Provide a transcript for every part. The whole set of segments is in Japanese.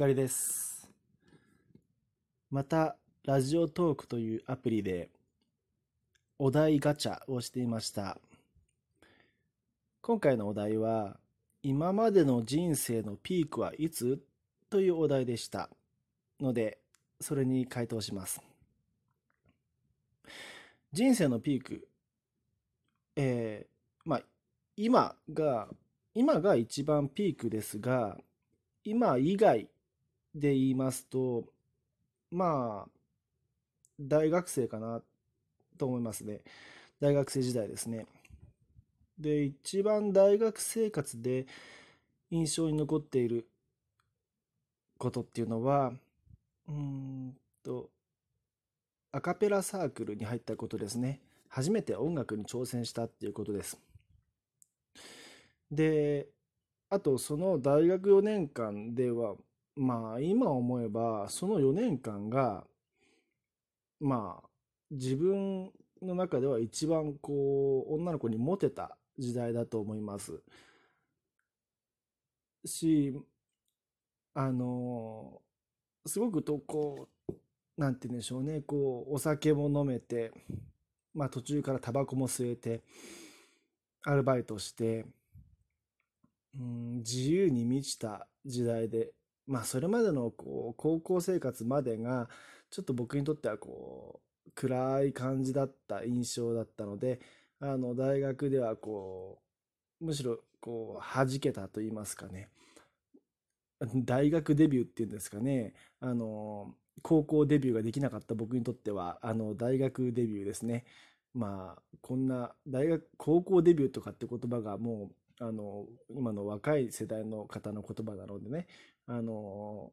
光です。また、ラジオトークというアプリでお題ガチャをしていました。今回のお題は、今までの人生のピークはいつ？というお題でした。ので、それに回答します。人生のピーク、えー、まあ、今が、今が一番ピークですが、今以外で言いますと、まあ、大学生かなと思いますね。大学生時代ですね。で、一番大学生活で印象に残っていることっていうのは、うんと、アカペラサークルに入ったことですね。初めて音楽に挑戦したっていうことです。で、あとその大学4年間では、まあ今思えばその4年間が、まあ自分の中では一番こう女の子にモテた時代だと思います。し、あの、すごくとこう、なんて言うんでしょうね、こうお酒も飲めて、まあ途中からタバコも吸えて、アルバイトして、うん、自由に満ちた時代で、まあそれまでのこう高校生活までがちょっと僕にとってはこう暗い感じだった印象だったので、あの大学ではこうむしろこう弾けたと言いますかね。大学デビューっていうんですかね。あの高校デビューができなかった僕にとってはあの大学デビューですね。まあこんな大学高校デビューとかって言葉がもうあの、今の若い世代の方の言葉なのでね、あの、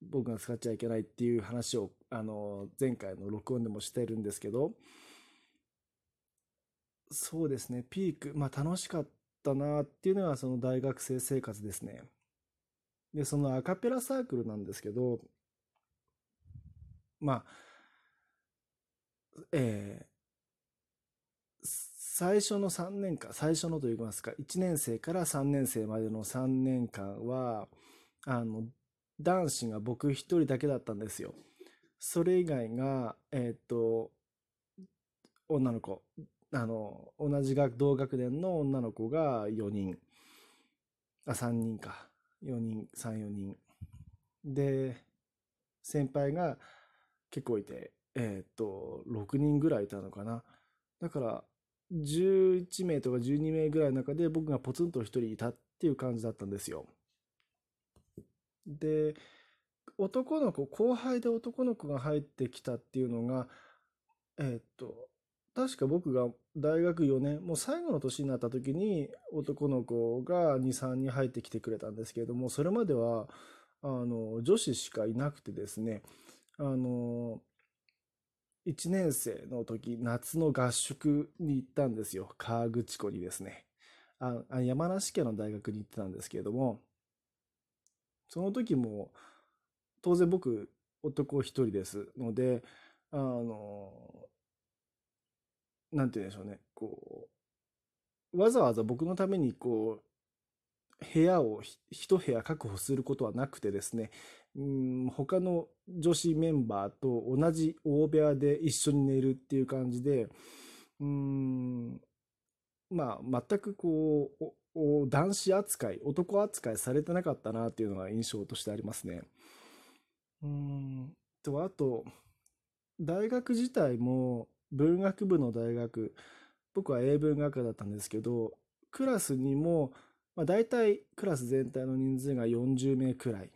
僕が使っちゃいけないっていう話を、あの、前回の録音でもしてるんですけど、そうですね、ピーク、まあ楽しかったなっていうのがその大学生生活ですね。で、そのアカペラサークルなんですけど、まあ、え最初の3年間、最初のといいますか、1年生から3年生までの3年間は、あの、男子が僕一人だけだったんですよ。それ以外が、えっ、と、女の子、あの、同じ学、同学年の女の子が4人、あ、3人か。4人、3、4人。で、先輩が結構いて、えっ、と、6人ぐらいいたのかな。だから、11名とか12名ぐらいの中で僕がポツンと1人いたっていう感じだったんですよ。で、男の子、後輩で男の子が入ってきたっていうのが、えっと、確か僕が大学4年、もう最後の年になった時に男の子が2、3人入ってきてくれたんですけれども、それまでは、あの、女子しかいなくてですね、あの、1年生の時、夏の合宿に行ったんですよ。河口湖にですね。あ山梨県の大学に行ってたんですけれども、その時も、当然僕、男一人ですので、あの、なんて言うんでしょうね、こう、わざわざ僕のために、こう、部屋を一部屋確保することはなくてですね、うん、他の女子メンバーと同じ大部屋で一緒に寝るっていう感じで、うん、まあ、全くこう、男子扱い、男扱いされてなかったなっていうのが印象としてありますね。うん、と、あと、大学自体も文学部の大学、僕は英文学科だったんですけど、クラスにも、まあ、大体クラス全体の人数が40名くらい。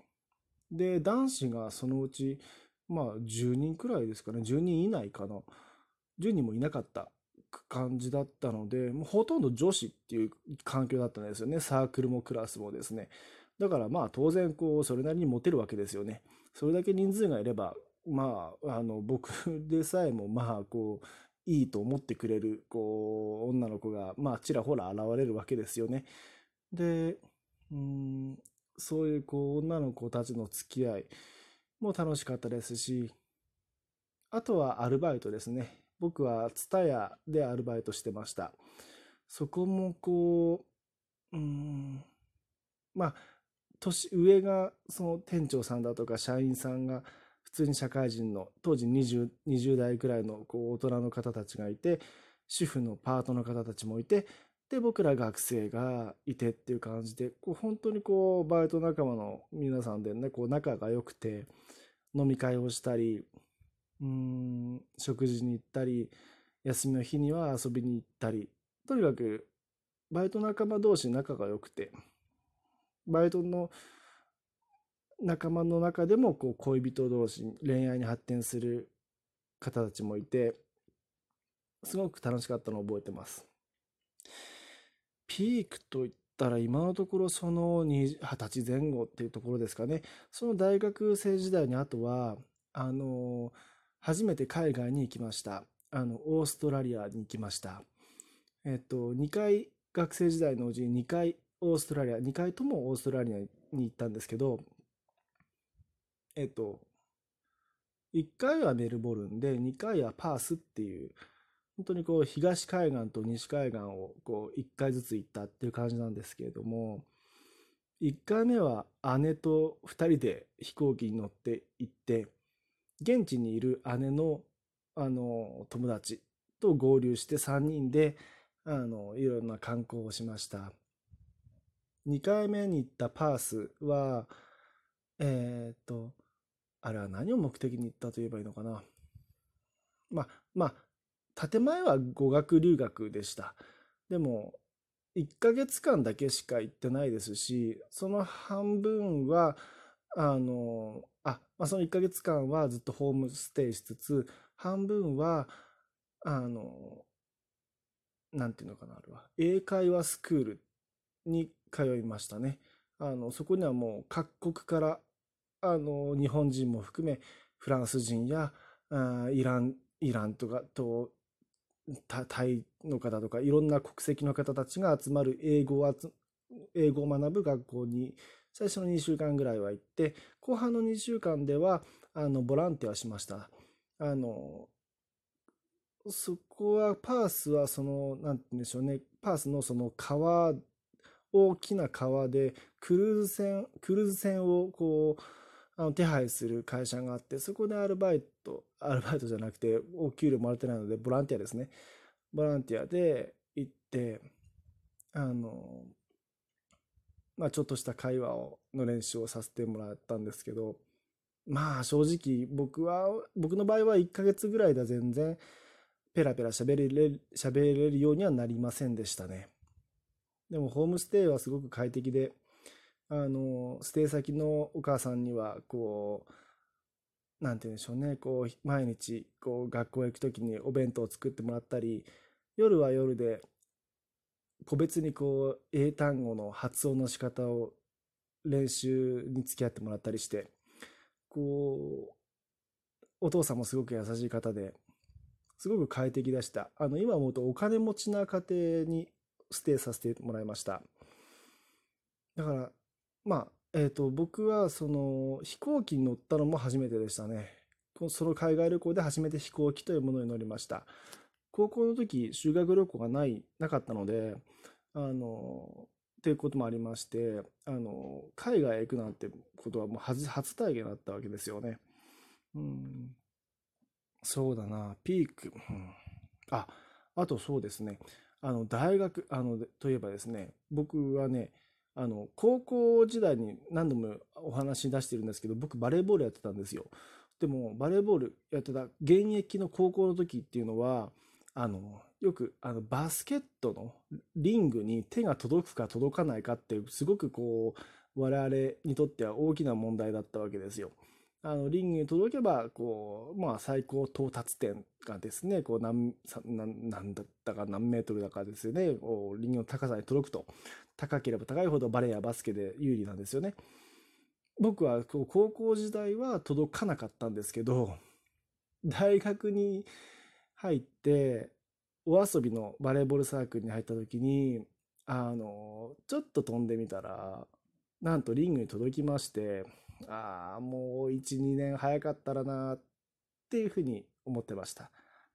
で、男子がそのうち、まあ、10人くらいですかね、10人以内かな。10人もいなかった感じだったので、もうほとんど女子っていう環境だったんですよね。サークルもクラスもですね。だからまあ当然こう、それなりにモテるわけですよね。それだけ人数がいれば、まあ、あの、僕でさえもまあこう、いいと思ってくれる、こう、女の子が、まあ、ちらほら現れるわけですよね。で、うん、そういうこう女の子たちの付き合いも楽しかったですし、あとはアルバイトですね。僕はツタヤでアルバイトしてました。そこもこう、うん、まあ、年上がその店長さんだとか社員さんが普通に社会人の当時 20, 20代くらいのこう大人の方たちがいて主婦のパートの方たちもいてで僕ら学生がいてっていう感じでこう本当にこうバイト仲間の皆さんでねこう仲が良くて飲み会をしたりうん食事に行ったり休みの日には遊びに行ったりとにかくバイト仲間同士仲が良くてバイトの仲間の中でもこう恋人同士恋愛に発展する方たちもいてすごく楽しかったのを覚えてます。ピークといったら今のところその二十歳前後っていうところですかねその大学生時代にあとはあの初めて海外に行きました。あのオーストラリアに行きました。えっと2回学生時代のうちに2回オーストラリア2回ともオーストラリアに行ったんですけどえっと1回はメルボルンで2回はパースっていう本当にこう東海岸と西海岸をこう1回ずつ行ったっていう感じなんですけれども1回目は姉と2人で飛行機に乗って行って現地にいる姉のあの友達と合流して3人であのいろんな観光をしました2回目に行ったパースはえっ、とあれは何を目的に行ったと言えばいいのかなまあまあ建前は語学留学でした。でも、1ヶ月間だけしか行ってないですし、その半分は、あの、あ、まあ、その1ヶ月間はずっとホームステイしつつ、半分は、あの、なんていうのかな、あれは、英会話スクールに通いましたね。あの、そこにはもう各国から、あの、日本人も含め、フランス人や、あイラン、イランとかとタイの方とかいろんな国籍の方たちが集まる英語を英語を学ぶ学校に最初の2週間ぐらいは行って後半の2週間ではあのボランティアしました。あのそこはパースはその何て言うんでしょうね。パースのその川大きな川でクルーズ船クルーズ船をこうあの手配する会社があってそこでアルバイトアルバイトじゃなくてお給料もらってないのでボランティアですね。ボランティアで行ってあのまあちょっとした会話をの練習をさせてもらったんですけどまあ正直僕は僕の場合は1ヶ月ぐらいでは全然ペラペラ喋れる喋れるようにはなりませんでしたね。でもホームステイはすごく快適であの、ステイ先のお母さんには、こう、なんて言うんでしょうね、こう、毎日、こう、学校へ行くときにお弁当を作ってもらったり、夜は夜で、個別にこう、英単語の発音の仕方を練習に付き合ってもらったりして、こう、お父さんもすごく優しい方で、すごく快適でした。あの、今思うとお金持ちな家庭にステイさせてもらいました。だから、まあ、えっ、ー、と、僕はその飛行機に乗ったのも初めてでしたね。その海外旅行で初めて飛行機というものに乗りました。高校の時、修学旅行がない、なかったので、あの、っていうこともありまして、あの、海外へ行くなんてことはもう初初体験だったわけですよね。うん。そうだな、ピーク。うん、あ、あとそうですね。あの、大学、あの、といえばですね、僕はね、あの、高校時代に何度もお話し出してるんですけど、僕バレーボールやってたんですよ。でも、バレーボールやってた現役の高校の時っていうのは、あの、よく、あの、バスケットのリングに手が届くか届かないかって、すごくこう、我々にとっては大きな問題だったわけですよ。あのリングに届けばこう、まあ、最高到達点がですねこう何何だったか何メートルだかですよねリングの高さに届くと高ければ高いほどバレーやバスケで有利なんですよね。僕はこう高校時代は届かなかったんですけど大学に入ってお遊びのバレーボールサークルに入った時にあのちょっと飛んでみたらなんとリングに届きましてああ、もう1、2年早かったらなっていうふうに思ってました。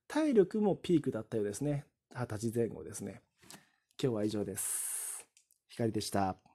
体力もピークだったようですね。二十歳前後ですね。今日は以上です。光でした。